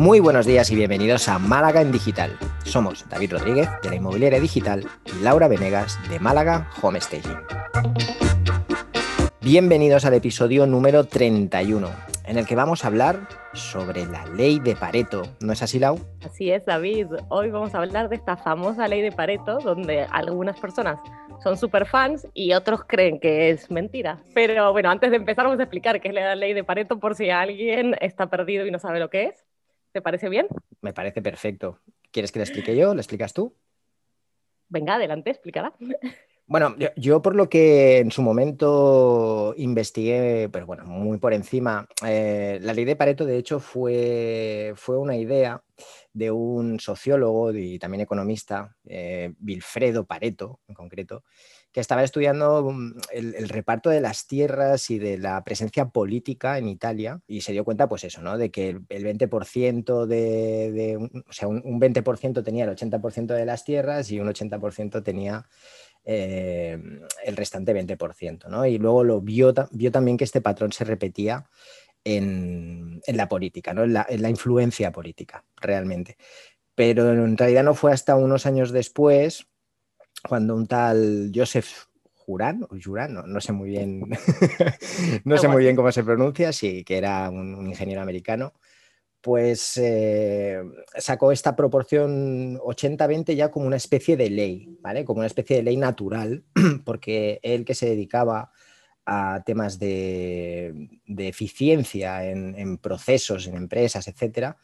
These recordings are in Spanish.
Muy buenos días y bienvenidos a Málaga en Digital. Somos David Rodríguez de la Inmobiliaria Digital y Laura Venegas de Málaga Home Staging. Bienvenidos al episodio número 31, en el que vamos a hablar sobre la ley de Pareto. ¿No es así, Lau? Así es, David. Hoy vamos a hablar de esta famosa ley de Pareto, donde algunas personas son super fans y otros creen que es mentira. Pero bueno, antes de empezar vamos a explicar qué es la ley de Pareto por si alguien está perdido y no sabe lo que es. ¿Te parece bien? Me parece perfecto. ¿Quieres que le explique yo? ¿Le explicas tú? Venga, adelante, explícala. Bueno, yo, por lo que en su momento investigué, pero bueno, muy por encima, eh, la ley de Pareto de hecho fue, fue una idea de un sociólogo y también economista, eh, Wilfredo Pareto en concreto, que estaba estudiando mm, el, reparto de las tierras y de la presencia política en Italia y se dio cuenta, pues eso, ¿no? De que el, 20% de, o sea, un, un 20% tenía el 80% de las tierras y un 80% tenía eh, el restante 20%. ¿no? Y luego lo vio, vio, también que este patrón se repetía en, la política, ¿no? en, la, influencia política, realmente. Pero en realidad no fue hasta unos años después, cuando un tal Joseph Juran, o Juran, no, sé muy bien, no sé muy bien cómo se pronuncia, sí, que era un ingeniero americano, pues eh, sacó esta proporción 80-20 ya como una especie de ley, ¿vale? Como una especie de ley natural, porque él que se dedicaba a temas de, eficiencia en, procesos, en empresas, etcétera,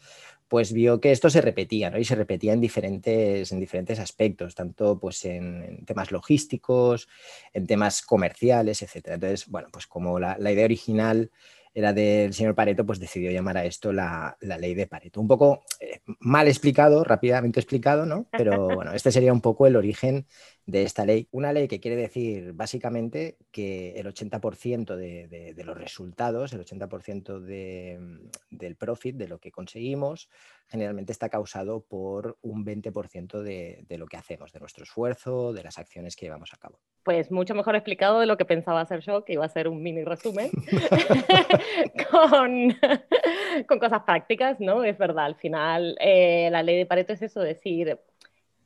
pues vio que esto se repetía. Y se repetía en diferentes, en diferentes aspectos, tanto pues en, temas logísticos, en temas comerciales, etcétera. Entonces, bueno, pues como la idea original era del señor Pareto, pues decidió llamar a esto la, ley de Pareto. Un poco eh, mal explicado, rápidamente explicado, ¿no? Pero bueno, este sería un poco el origen de esta ley. Una ley que quiere decir básicamente que el 80% de, los resultados, el 80% del profit, de lo que conseguimos, generalmente está causado por un 20% de, de lo que hacemos, de nuestro esfuerzo, de las acciones que llevamos a cabo. Pues mucho mejor explicado de lo que pensaba hacer yo, que iba a ser un mini resumen, con, con, cosas prácticas, ¿no? Es verdad, al final eh, la ley de Pareto es eso, decir,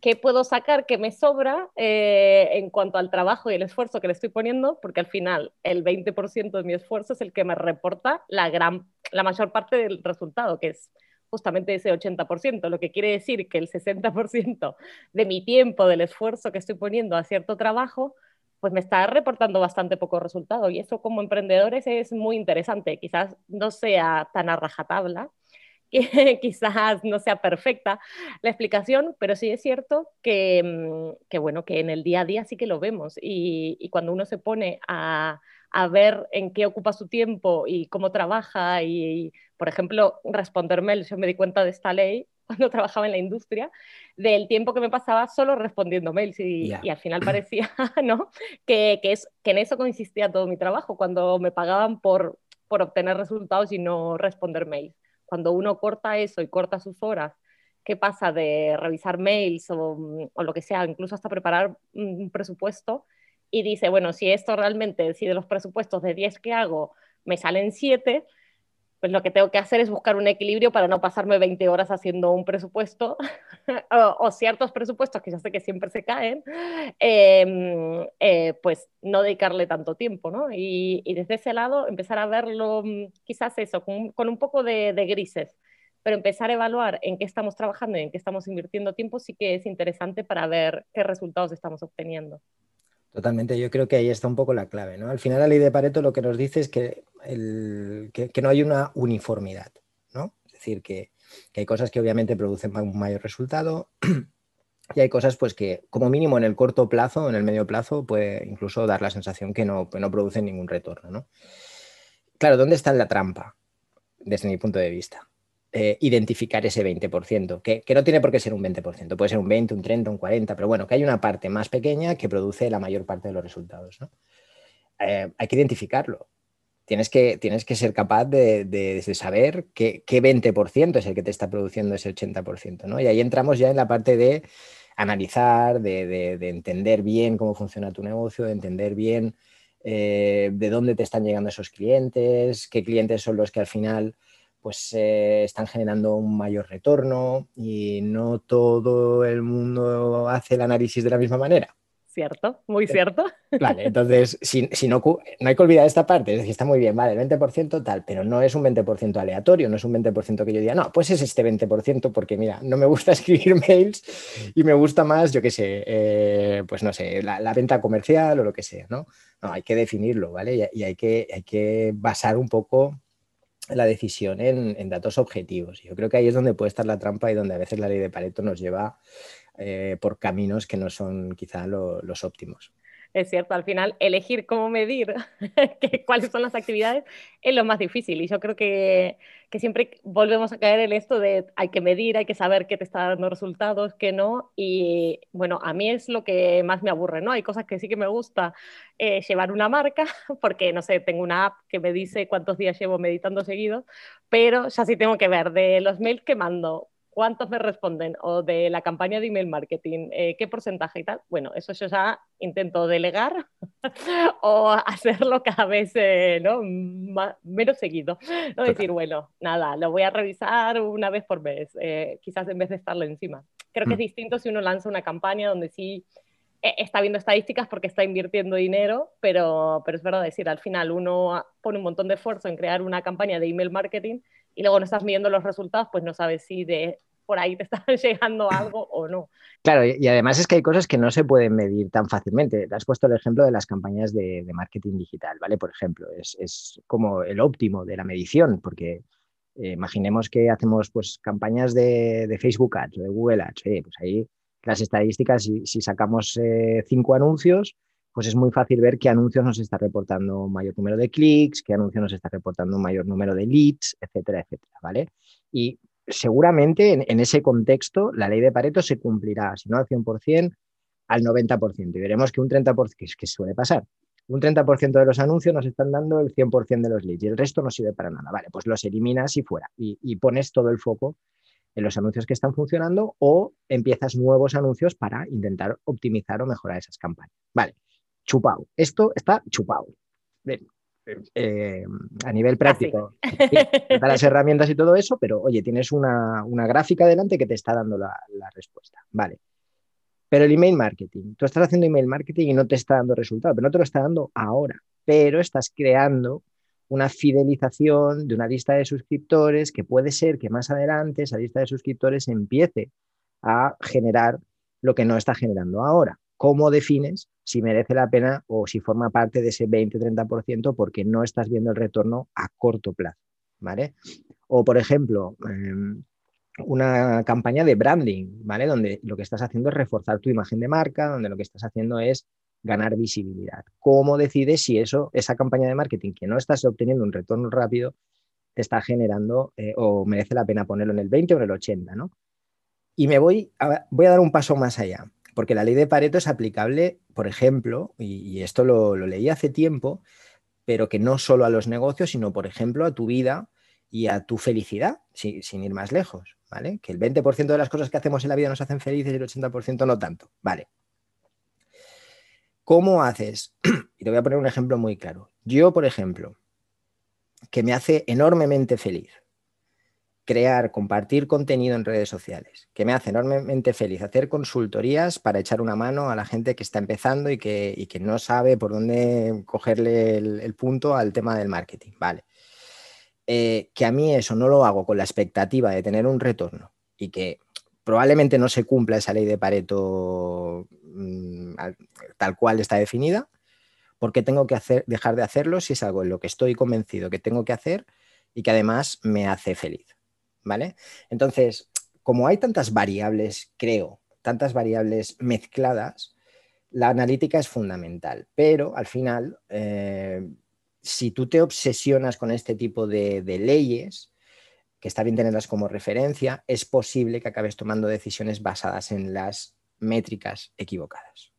¿qué puedo sacar que me sobra eh, en cuanto al trabajo y el esfuerzo que le estoy poniendo? Porque al final el 20% de mi esfuerzo es el que me reporta la, gran, la mayor parte del resultado, que es justamente ese 80%, lo que quiere decir que el 60% de mi tiempo, del esfuerzo que estoy poniendo a cierto trabajo, pues me está reportando bastante poco resultado y eso como emprendedores es muy interesante. Quizás no sea tan a rajatabla, que quizás no sea perfecta la explicación, pero sí es cierto que, mm, que bueno, que en el día a día sí que lo vemos y, y cuando uno se pone a, a ver en qué ocupa su tiempo y cómo trabaja y, por ejemplo, responder mails. Yo me di cuenta de esta ley cuando trabajaba en la industria, del tiempo que me pasaba solo respondiendo mails y, al final parecía ¿no? que, que, es, que en eso consistía todo mi trabajo, cuando me pagaban por, por obtener resultados y no responder mails. Cuando uno corta eso y corta sus horas, ¿qué pasa de revisar mails o, o lo que sea, incluso hasta preparar un presupuesto? y dice, bueno, si esto realmente, si de los presupuestos de 10 que hago me salen 7, pues lo que tengo que hacer es buscar un equilibrio para no pasarme 20 horas haciendo un presupuesto o, ciertos presupuestos que ya sé que siempre se caen, em, eh, pues no dedicarle tanto tiempo, ¿no? Y, desde ese lado empezar a verlo mm, quizás eso, con, un poco de, de, grises, pero empezar a evaluar en qué estamos trabajando y en qué estamos invirtiendo tiempo sí que es interesante para ver qué resultados estamos obteniendo. Totalmente, yo creo que ahí está un poco la clave. ¿no? Al final la ley de Pareto lo que nos dice es que, no hay una uniformidad. ¿no? Es decir, que, hay cosas que obviamente producen un mayor resultado y hay cosas pues, que como mínimo en el corto plazo, en el medio plazo, puede incluso dar la sensación que no, no producen ningún retorno. ¿no? Claro, ¿dónde está la trampa? Desde mi punto de vista. Eh, identificar ese 20%, que, no tiene por qué ser un 20%, puede ser un 20, un 30, un 40, pero bueno, que hay una parte más pequeña que produce la mayor parte de los resultados. Eh, hay que identificarlo. Tienes que, tienes que ser capaz de, saber qué, 20% es el que te está produciendo ese 80%. ¿no? Y ahí entramos ya en la parte de analizar, de, entender bien cómo funciona tu negocio, de entender bien eh, de dónde te están llegando esos clientes, qué clientes son los que al final pues eh, están generando un mayor retorno y no todo el mundo hace el análisis de la misma manera. Cierto, muy cierto. Vale, entonces, si, no, no hay que olvidar esta parte, es decir, está muy bien, vale, el 20% tal, pero no es un 20% aleatorio, no es un 20% que yo diga, no, pues es este 20% porque mira, no me gusta escribir mails y me gusta más, yo qué sé, eh, pues no sé, la, venta comercial o lo que sea, ¿no? No, hay que definirlo, ¿vale? Y, hay, que, hay que basar un poco la decisión en, datos objetivos. Yo creo que ahí es donde puede estar la trampa y donde a veces la ley de Pareto nos lleva eh, por caminos que no son quizá los óptimos es cierto, al final elegir cómo medir cuáles son las actividades es lo más difícil y yo creo que, que, siempre volvemos a caer en esto de hay que medir, hay que saber qué te está dando resultados, qué no y bueno, a mí es lo que más me aburre, ¿no? Hay cosas que sí que me gusta eh, llevar una marca porque, no sé, tengo una app que me dice cuántos días llevo meditando seguidos, pero ya sí tengo que ver de los mails que mando, cuántos me responden o de la campaña de email marketing, eh, qué porcentaje y tal. Bueno, eso yo ya intento delegar o hacerlo cada vez eh, ¿no? menos seguido. No decir, bueno, nada, lo voy a revisar una vez por mes, eh, quizás en vez de estarlo encima. Creo que es mm. distinto si uno lanza una campaña donde sí está viendo estadísticas porque está invirtiendo dinero, pero, pero es verdad decir, al final uno pone un montón de esfuerzo en crear una campaña de email marketing y luego no estás midiendo los resultados, pues no sabes si de por ahí te está llegando algo o no. Claro, y además es que hay cosas que no se pueden medir tan fácilmente. Has puesto el ejemplo de las campañas de, marketing digital, ¿vale? Por ejemplo, es, como el óptimo de la medición, porque eh, imaginemos que hacemos pues campañas de, Facebook Ads o de Google Ads, pues ahí las estadísticas, si, sacamos eh, cinco anuncios, pues es muy fácil ver qué anuncios nos está reportando un mayor número de clics, qué anuncios nos está reportando un mayor número de leads, etcétera, etcétera, ¿vale? Y seguramente en, ese contexto la ley de Pareto se cumplirá, si no al 100%, al 90%. Y veremos que un 30%, que, es que suele pasar, un 30% de los anuncios nos están dando el 100% de los leads y el resto no sirve para nada. Vale, pues los eliminas y fuera. Y, pones todo el foco en los anuncios que están funcionando o empiezas nuevos anuncios para intentar optimizar o mejorar esas campañas. Vale, chupado. Esto está chupado. Eh, a nivel práctico, las herramientas y todo eso, pero oye, tienes una, gráfica delante que te está dando la, respuesta. Vale. Pero el email marketing, tú estás haciendo email marketing y no te está dando resultado, pero no te lo está dando ahora, pero estás creando una fidelización de una lista de suscriptores que puede ser que más adelante esa lista de suscriptores empiece a generar lo que no está generando ahora. ¿Cómo defines si merece la pena o si forma parte de ese 20-30% porque no estás viendo el retorno a corto plazo. ¿vale? O, por ejemplo, em, una campaña de branding, ¿vale? Donde lo que estás haciendo es reforzar tu imagen de marca, donde lo que estás haciendo es ganar visibilidad. ¿Cómo decides si eso, esa campaña de marketing que no estás obteniendo un retorno rápido, te está generando eh, o merece la pena ponerlo en el 20 o en el 80, ¿no? Y me voy voy a dar un paso más allá porque la ley de Pareto es aplicable, por ejemplo, y, esto lo, leí hace tiempo, pero que no solo a los negocios, sino, por ejemplo, a tu vida y a tu felicidad, sin ir más lejos, ¿vale? Que el 20% de las cosas que hacemos en la vida nos hacen felices y el 80% no tanto, ¿vale? ¿Cómo haces? Y te voy a poner un ejemplo muy claro. Yo, por ejemplo, que me hace enormemente feliz crear, compartir contenido en redes sociales, que me hace enormemente feliz hacer consultorías para echar una mano a la gente que está empezando y que, no sabe por dónde cogerle el, punto al tema del marketing. Vale. Eh, que a mí eso no lo hago con la expectativa de tener un retorno y que probablemente no se cumpla esa ley de Pareto mm, tal cual está definida, porque tengo que dejar de hacerlo si es algo en lo que estoy convencido que tengo que hacer y que además me hace feliz. ¿Vale? Entonces, como hay tantas variables, creo, tantas variables mezcladas, la analítica es fundamental, pero al final, eh, si tú te obsesionas con este tipo de, de leyes, que está bien tenerlas como referencia, es posible que acabes tomando decisiones basadas en las métricas equivocadas.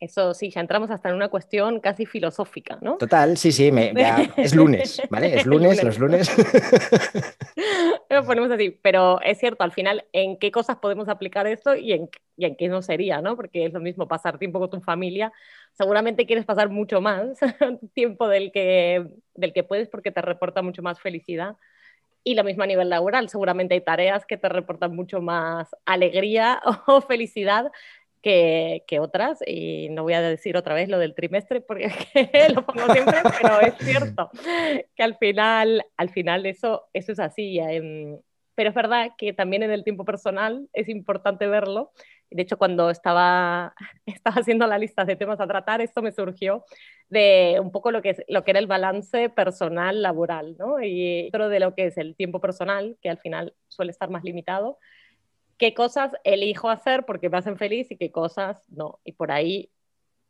Eso sí, ya entramos hasta en una cuestión casi filosófica, ¿no? Total, sí, sí, es lunes, ¿vale? Es lunes, los lunes. Lo ponemos así, pero es cierto, al final, ¿en qué cosas podemos aplicar esto y en, y en qué no sería, ¿no? Porque es lo mismo pasar tiempo con tu familia, seguramente quieres pasar mucho más tiempo del que, del que puedes porque te reporta mucho más felicidad Y lo mismo a nivel laboral, seguramente hay tareas que te reportan mucho más alegría o felicidad que, otras. Y no voy a decir otra vez lo del trimestre porque lo pongo siempre, pero es cierto que al final, al final eso, eso es así. Em, pero es verdad que también en el tiempo personal es importante verlo. De hecho, cuando estaba, estaba haciendo la lista de temas a tratar, esto me surgió de un poco lo que, lo que era el balance personal-laboral, ¿no? Y dentro de lo que es el tiempo personal, que al final suele estar más limitado, qué cosas elijo hacer porque me hacen feliz y qué cosas no. Y por ahí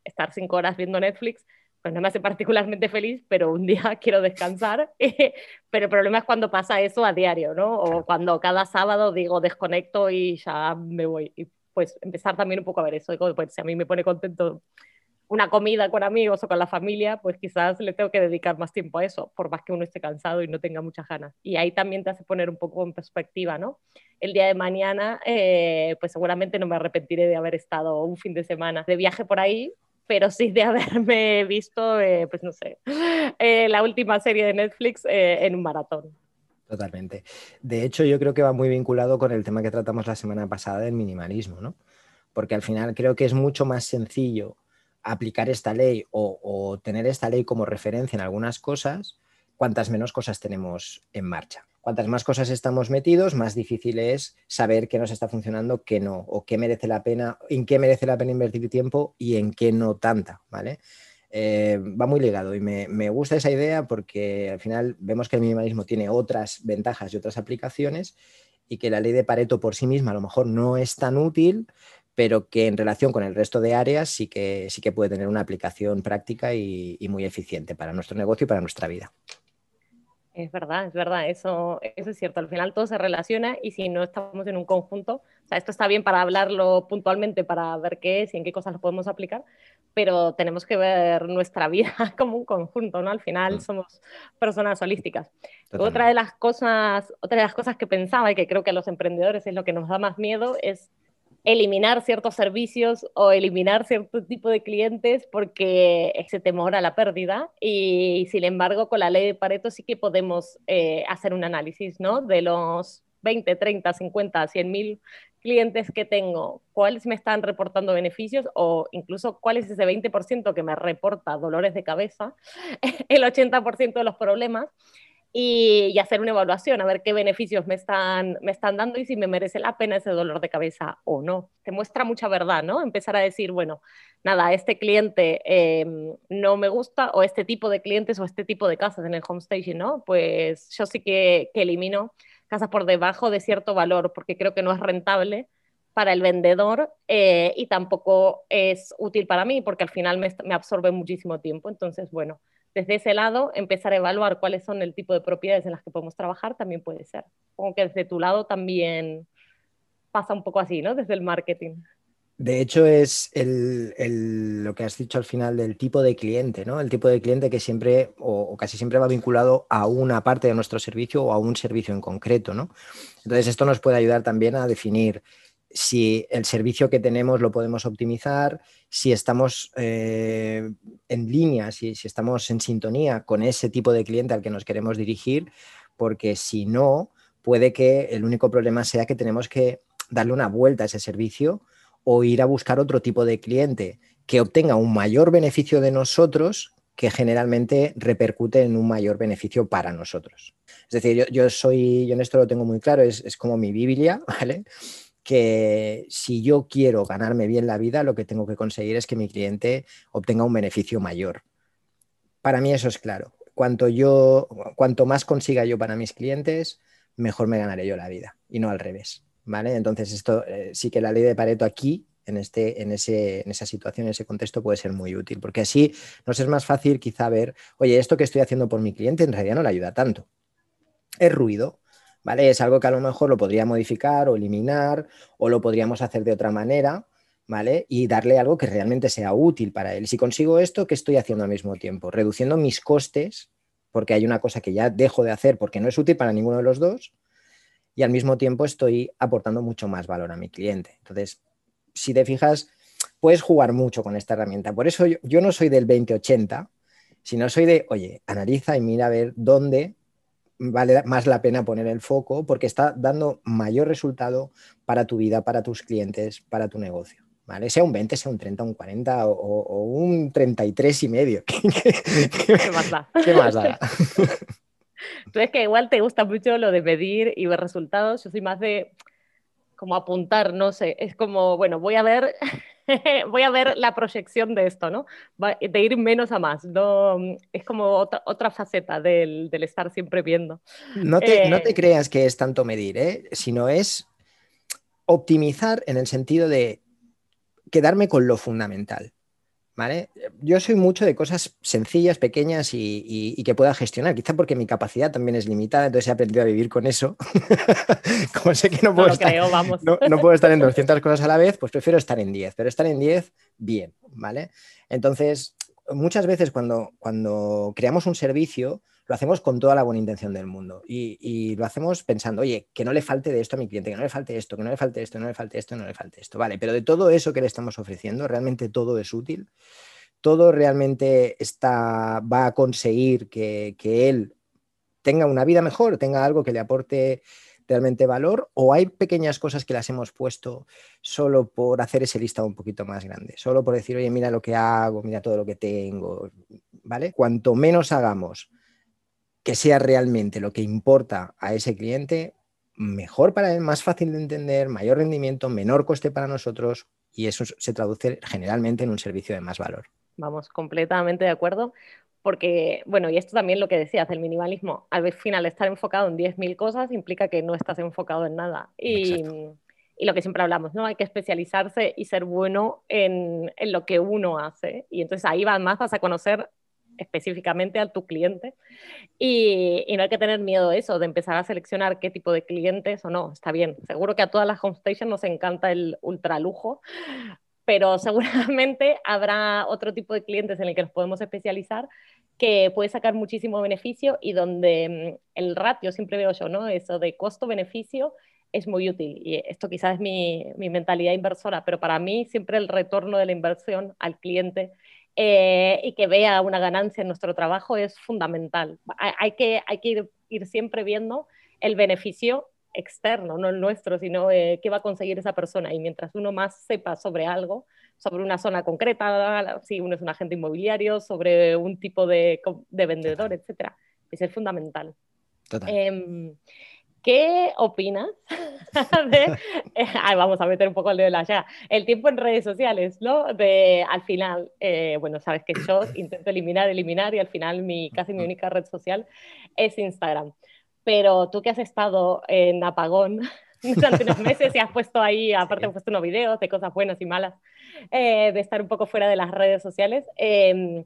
estar cinco horas viendo Netflix, pues no me hace particularmente feliz, pero un día quiero descansar. pero el problema es cuando pasa eso a diario, ¿no? O cuando cada sábado digo desconecto y ya me voy. Y pues empezar también un poco a ver eso. Pues si a mí me pone contento una comida con amigos o con la familia, pues quizás le tengo que dedicar más tiempo a eso, por más que uno esté cansado y no tenga muchas ganas. Y ahí también te hace poner un poco en perspectiva, ¿no? El día de mañana, eh, pues seguramente no me arrepentiré de haber estado un fin de semana de viaje por ahí, pero sí de haberme visto, eh, pues no sé, eh, la última serie de Netflix en un maratón. Totalmente. De hecho, yo creo que va muy vinculado con el tema que tratamos la semana pasada del minimalismo, ¿no? Porque al final creo que es mucho más sencillo aplicar esta ley o, tener esta ley como referencia en algunas cosas, cuantas menos cosas tenemos en marcha. Cuantas más cosas estamos metidos, más difícil es saber qué nos está funcionando, qué no, o qué merece la pena, en qué merece la pena invertir tiempo y en qué no tanta, ¿vale? Eh, va muy ligado y me, me, gusta esa idea porque al final vemos que el minimalismo tiene otras ventajas y otras aplicaciones y que la ley de Pareto por sí misma a lo mejor no es tan útil, pero que en relación con el resto de áreas sí que, sí que puede tener una aplicación práctica y, muy eficiente para nuestro negocio y para nuestra vida. Es verdad, es verdad, eso, eso es cierto. Al final todo se relaciona y si no estamos en un conjunto, o sea, esto está bien para hablarlo puntualmente, para ver qué es y en qué cosas lo podemos aplicar, pero tenemos que ver nuestra vida como un conjunto, ¿no? Al final mm. somos personas holísticas. Otra de las cosas, otra de las cosas que pensaba y que creo que a los emprendedores es lo que nos da más miedo es eliminar ciertos servicios o eliminar cierto tipo de clientes porque ese temor a la pérdida. Y sin embargo con la ley de Pareto sí que podemos eh, hacer un análisis ¿no? de los 20, 30, 50, 100 mil clientes que tengo, cuáles me están reportando beneficios o incluso cuál es ese 20% que me reporta dolores de cabeza, el 80% de los problemas y, hacer una evaluación, a ver qué beneficios me están, me están dando y si me merece la pena ese dolor de cabeza o no. Te muestra mucha verdad, ¿no? Empezar a decir, bueno, nada, este cliente em, no me gusta o este tipo de clientes o este tipo de casas en el home staging, ¿no? Pues yo sí que, que elimino casas por debajo de cierto valor porque creo que no es rentable para el vendedor eh, y tampoco es útil para mí porque al final me absorbe muchísimo tiempo. Entonces, bueno, desde ese lado, empezar a evaluar cuáles son el tipo de propiedades en las que podemos trabajar también puede ser. Como que desde tu lado también pasa un poco así, ¿no? Desde el marketing. De hecho, es lo que has dicho al final del tipo de cliente, ¿no? El tipo de cliente que siempre o, casi siempre va vinculado a una parte de nuestro servicio o a un servicio en concreto, ¿no? Entonces, esto nos puede ayudar también a definir si el servicio que tenemos lo podemos optimizar, si estamos eh, en línea, si, estamos en sintonía con ese tipo de cliente al que nos queremos dirigir, porque si no, puede que el único problema sea que tenemos que darle una vuelta a ese servicio o ir a buscar otro tipo de cliente que obtenga un mayor beneficio de nosotros que generalmente repercute en un mayor beneficio para nosotros. Es decir, yo, soy, yo en esto lo tengo muy claro, es, es como mi Biblia, ¿vale? Que si yo quiero ganarme bien la vida, lo que tengo que conseguir es que mi cliente obtenga un beneficio mayor. Para mí eso es claro. Cuanto, yo, cuanto más consiga yo para mis clientes, mejor me ganaré yo la vida y no al revés. ¿vale? Entonces, esto eh, sí que la ley de Pareto aquí, en, este, en, ese, en esa situación, en ese contexto, puede ser muy útil, porque así nos es más fácil quizá ver, oye, esto que estoy haciendo por mi cliente en realidad no le ayuda tanto. Es ruido, ¿vale? Es algo que a lo mejor lo podría modificar o eliminar o lo podríamos hacer de otra manera, ¿vale? Y darle algo que realmente sea útil para él. Si consigo esto, ¿qué estoy haciendo al mismo tiempo? Reduciendo mis costes, porque hay una cosa que ya dejo de hacer porque no es útil para ninguno de los dos, y al mismo tiempo estoy aportando mucho más valor a mi cliente. Entonces, si te fijas, puedes jugar mucho con esta herramienta. Por eso yo, no soy del 2080, sino soy de, oye, analiza y mira a ver dónde vale más la pena poner el foco porque está dando mayor resultado para tu vida, para tus clientes, para tu negocio. ¿Vale? Sea un 20, sea un 30, un 40 o, un 33 y medio. ¿Qué, más da? ¿Qué más da? Tú es que igual te gusta mucho lo de medir y ver resultados. Yo soy más de como apuntar, no sé. Es como, bueno, voy a ver voy a ver la proyección de esto, ¿no? De ir menos a más. No, es como otra, otra faceta del, del, estar siempre viendo. No te, no te eh, creas que es tanto medir, ¿eh? sino es optimizar en el sentido de quedarme con lo fundamental. Yo soy mucho de cosas sencillas, pequeñas y, que pueda gestionar, quizá porque mi capacidad también es limitada, entonces he aprendido a vivir con eso. Como sé que no puedo, estar, No, puedo estar en 200 cosas a la vez, pues prefiero estar en 10, pero estar en 10 bien, ¿vale? Entonces, muchas veces cuando, cuando creamos un servicio, lo hacemos con toda la buena intención del mundo y, lo hacemos pensando, oye, que no le falte de esto a mi cliente, que no le falte esto, que no le falte esto, no le falte esto, no le falte esto. Vale, pero de todo eso que le estamos ofreciendo, realmente todo es útil, todo realmente está, va a conseguir que, que él tenga una vida mejor, tenga algo que le aporte realmente valor o hay pequeñas cosas que las hemos puesto solo por hacer ese listado un poquito más grande, solo por decir, oye, mira lo que hago, mira todo lo que tengo, ¿vale? Cuanto menos hagamos que sea realmente lo que importa a ese cliente, mejor para él, más fácil de entender, mayor rendimiento, menor coste para nosotros y eso se traduce generalmente en un servicio de más valor. Vamos, completamente de acuerdo, porque, bueno, y esto también lo que decías, el minimalismo, al final estar enfocado en 10.000 cosas implica que no estás enfocado en nada. Y, y, lo que siempre hablamos, ¿no? Hay que especializarse y ser bueno en, en lo que uno hace. Y entonces ahí va, más vas a conocer específicamente a tu cliente. Y, no hay que tener miedo de eso, de empezar a seleccionar qué tipo de clientes o no. Está bien, seguro que a todas las homestations nos encanta el ultra lujo, pero seguramente habrá otro tipo de clientes en el que nos podemos especializar que puede sacar muchísimo beneficio y donde mm, el ratio, siempre veo yo, ¿no? Eso de costo-beneficio es muy útil. Y esto quizás es mi, mentalidad inversora, pero para mí siempre el retorno de la inversión al cliente eh, y que vea una ganancia en nuestro trabajo es fundamental. Hay, que, hay que ir, siempre viendo el beneficio externo, no el nuestro, sino eh, qué va a conseguir esa persona. Y mientras uno más sepa sobre algo, sobre una zona concreta, si uno es un agente inmobiliario, sobre un tipo de, de vendedor, etcétera, pues es fundamental. Total. Em, ¿Qué opinas de, eh, vamos a meter un poco el dedo en la llaga, el tiempo en redes sociales, ¿no? De, al final, eh, bueno, sabes que yo intento eliminar, eliminar y al final mi, casi mi única red social es Instagram. Pero tú que has estado en apagón durante unos meses y has puesto ahí, aparte has puesto unos videos de cosas buenas y malas, eh, de estar un poco fuera de las redes sociales, em,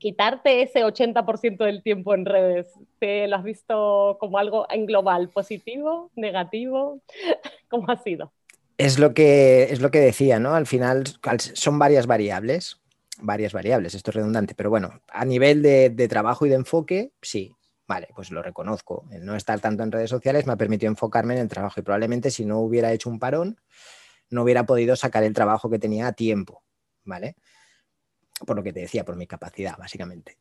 quitarte ese 80% del tiempo en redes, ¿te lo has visto como algo en global, positivo, negativo? ¿Cómo ha sido? Es lo que, es lo que decía, ¿no? Al final son varias variables, varias variables, esto es redundante, pero bueno, a nivel de, trabajo y de enfoque, sí, vale, pues lo reconozco. No estar tanto en redes sociales me ha permitido enfocarme en el trabajo y probablemente si no hubiera hecho un parón, no hubiera podido sacar el trabajo que tenía a tiempo, ¿vale? Por lo que te decía, por mi capacidad, básicamente.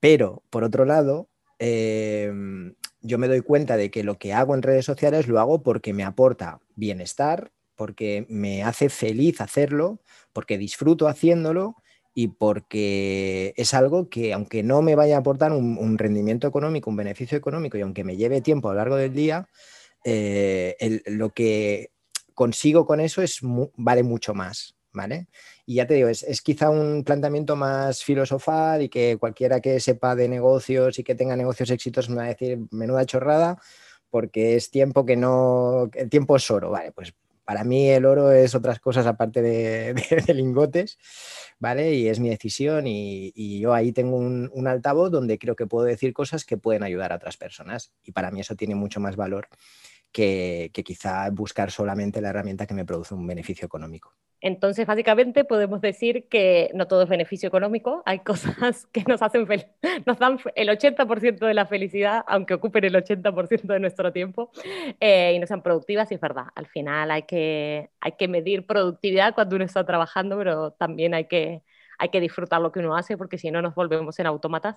Pero, por otro lado, em, yo me doy cuenta de que lo que hago en redes sociales lo hago porque me aporta bienestar, porque me hace feliz hacerlo, porque disfruto haciéndolo y porque es algo que, aunque no me vaya a aportar un, rendimiento económico, un beneficio económico, y aunque me lleve tiempo a lo largo del día, eh, lo que consigo con eso es, vale mucho más. ¿Vale? Y ya te digo, es, quizá un planteamiento más filosofal y que cualquiera que sepa de negocios y que tenga negocios exitosos me va a decir menuda chorrada porque es tiempo que no, el tiempo es oro, ¿vale? Pues para mí el oro es otras cosas aparte de, lingotes, ¿vale? Y es mi decisión y, yo ahí tengo un, un, altavoz donde creo que puedo decir cosas que pueden ayudar a otras personas y para mí eso tiene mucho más valor que, quizá buscar solamente la herramienta que me produce un beneficio económico. Entonces, básicamente podemos decir que no todo es beneficio económico, hay cosas que nos hacen nos dan el 80% de la felicidad, aunque ocupen el 80% de nuestro tiempo, eh, y no sean productivas, y es verdad, al final hay que, hay que medir productividad cuando uno está trabajando, pero también hay que, hay que disfrutar lo que uno hace, porque si no nos volvemos en autómatas,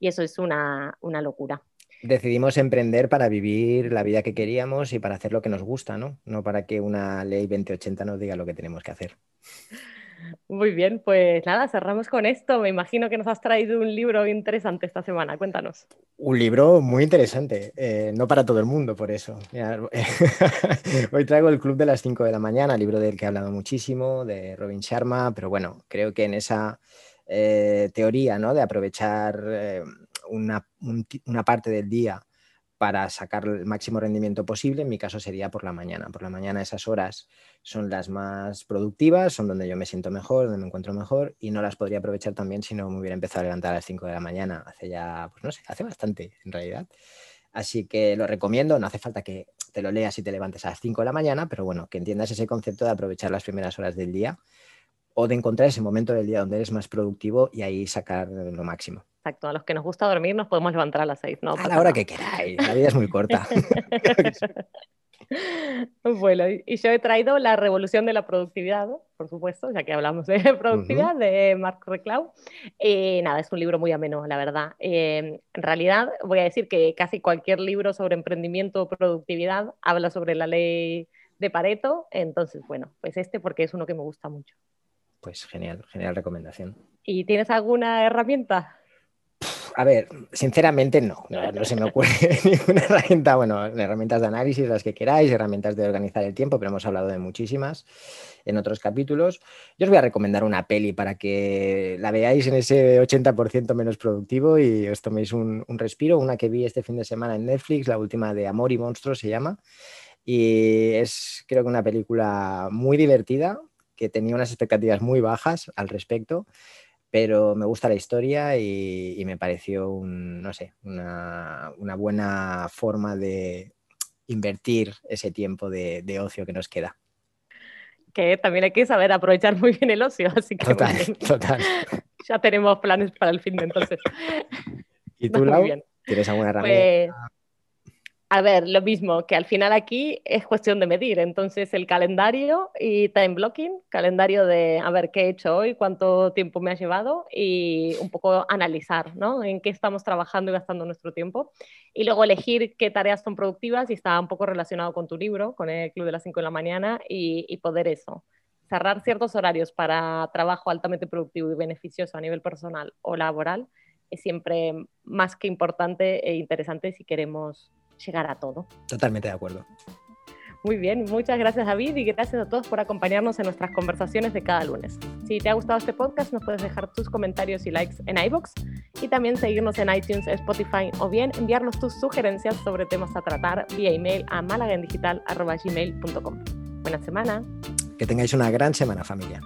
y eso es una, una locura. Decidimos emprender para vivir la vida que queríamos y para hacer lo que nos gusta, ¿no? No para que una ley 2080 nos diga lo que tenemos que hacer. Muy bien, pues nada, cerramos con esto. Me imagino que nos has traído un libro interesante esta semana. Cuéntanos. Un libro muy interesante, eh, no para todo el mundo, por eso. hoy traigo El Club de las 5 de la mañana, libro del que he hablado muchísimo, de Robin Sharma, pero bueno, creo que en esa eh, teoría ¿no? de aprovechar eh, una, una parte del día para sacar el máximo rendimiento posible, en mi caso sería por la mañana. Por la mañana esas horas son las más productivas, son donde yo me siento mejor, donde me encuentro mejor y no las podría aprovechar también si no me hubiera empezado a levantar a las 5 de la mañana. Hace ya, pues no sé, hace bastante en realidad. Así que lo recomiendo, no hace falta que te lo leas y te levantes a las 5 de la mañana, pero bueno, que entiendas ese concepto de aprovechar las primeras horas del día o de encontrar ese momento del día donde eres más productivo y ahí sacar lo máximo. Exacto, a los que nos gusta dormir nos podemos levantar a las seis, ¿no? A la hora que queráis, la vida es muy corta. bueno, y yo he traído La Revolución de la Productividad, por supuesto, ya que hablamos de productividad, de Marc Reclau. Y nada, es un libro muy ameno, la verdad. Eh, en realidad, voy a decir que casi cualquier libro sobre emprendimiento o productividad habla sobre la ley de Pareto, entonces, bueno, pues este porque es uno que me gusta mucho. Pues genial, genial recomendación. ¿Y tienes alguna herramienta? A ver, sinceramente no, no, se me ocurre ninguna herramienta, bueno, herramientas de análisis, las que queráis, herramientas de organizar el tiempo, pero hemos hablado de muchísimas en otros capítulos. Yo os voy a recomendar una peli para que la veáis en ese 80% menos productivo y os toméis un, un, respiro, una que vi este fin de semana en Netflix, la última de Amor y Monstruos se llama, y es creo que una película muy divertida, que tenía unas expectativas muy bajas al respecto, pero me gusta la historia y, me pareció un, no sé, una, buena forma de invertir ese tiempo de, ocio que nos queda. Que también hay que saber aprovechar muy bien el ocio, así que total, total. ya tenemos planes para el fin de entonces. ¿Y tú, Lau, tienes alguna herramienta? Pues, a ver, lo mismo, que al final aquí es cuestión de medir. Entonces, el calendario y time blocking, calendario de a ver qué he hecho hoy, cuánto tiempo me ha llevado y un poco analizar, ¿no? En qué estamos trabajando y gastando nuestro tiempo. Y luego elegir qué tareas son productivas y está un poco relacionado con tu libro, con el club de las 5 de la mañana y, y poder eso. Cerrar ciertos horarios para trabajo altamente productivo y beneficioso a nivel personal o laboral es siempre más que importante e interesante si queremos llegar a todo. Totalmente de acuerdo. Muy bien, muchas gracias David y gracias a todos por acompañarnos en nuestras conversaciones de cada lunes. Si te ha gustado este podcast, nos puedes dejar tus comentarios y likes en iBox y también seguirnos en iTunes, Spotify o bien enviarnos tus sugerencias sobre temas a tratar vía email a malagendigital.gmail.com. Buena semana. Que tengáis una gran semana familia.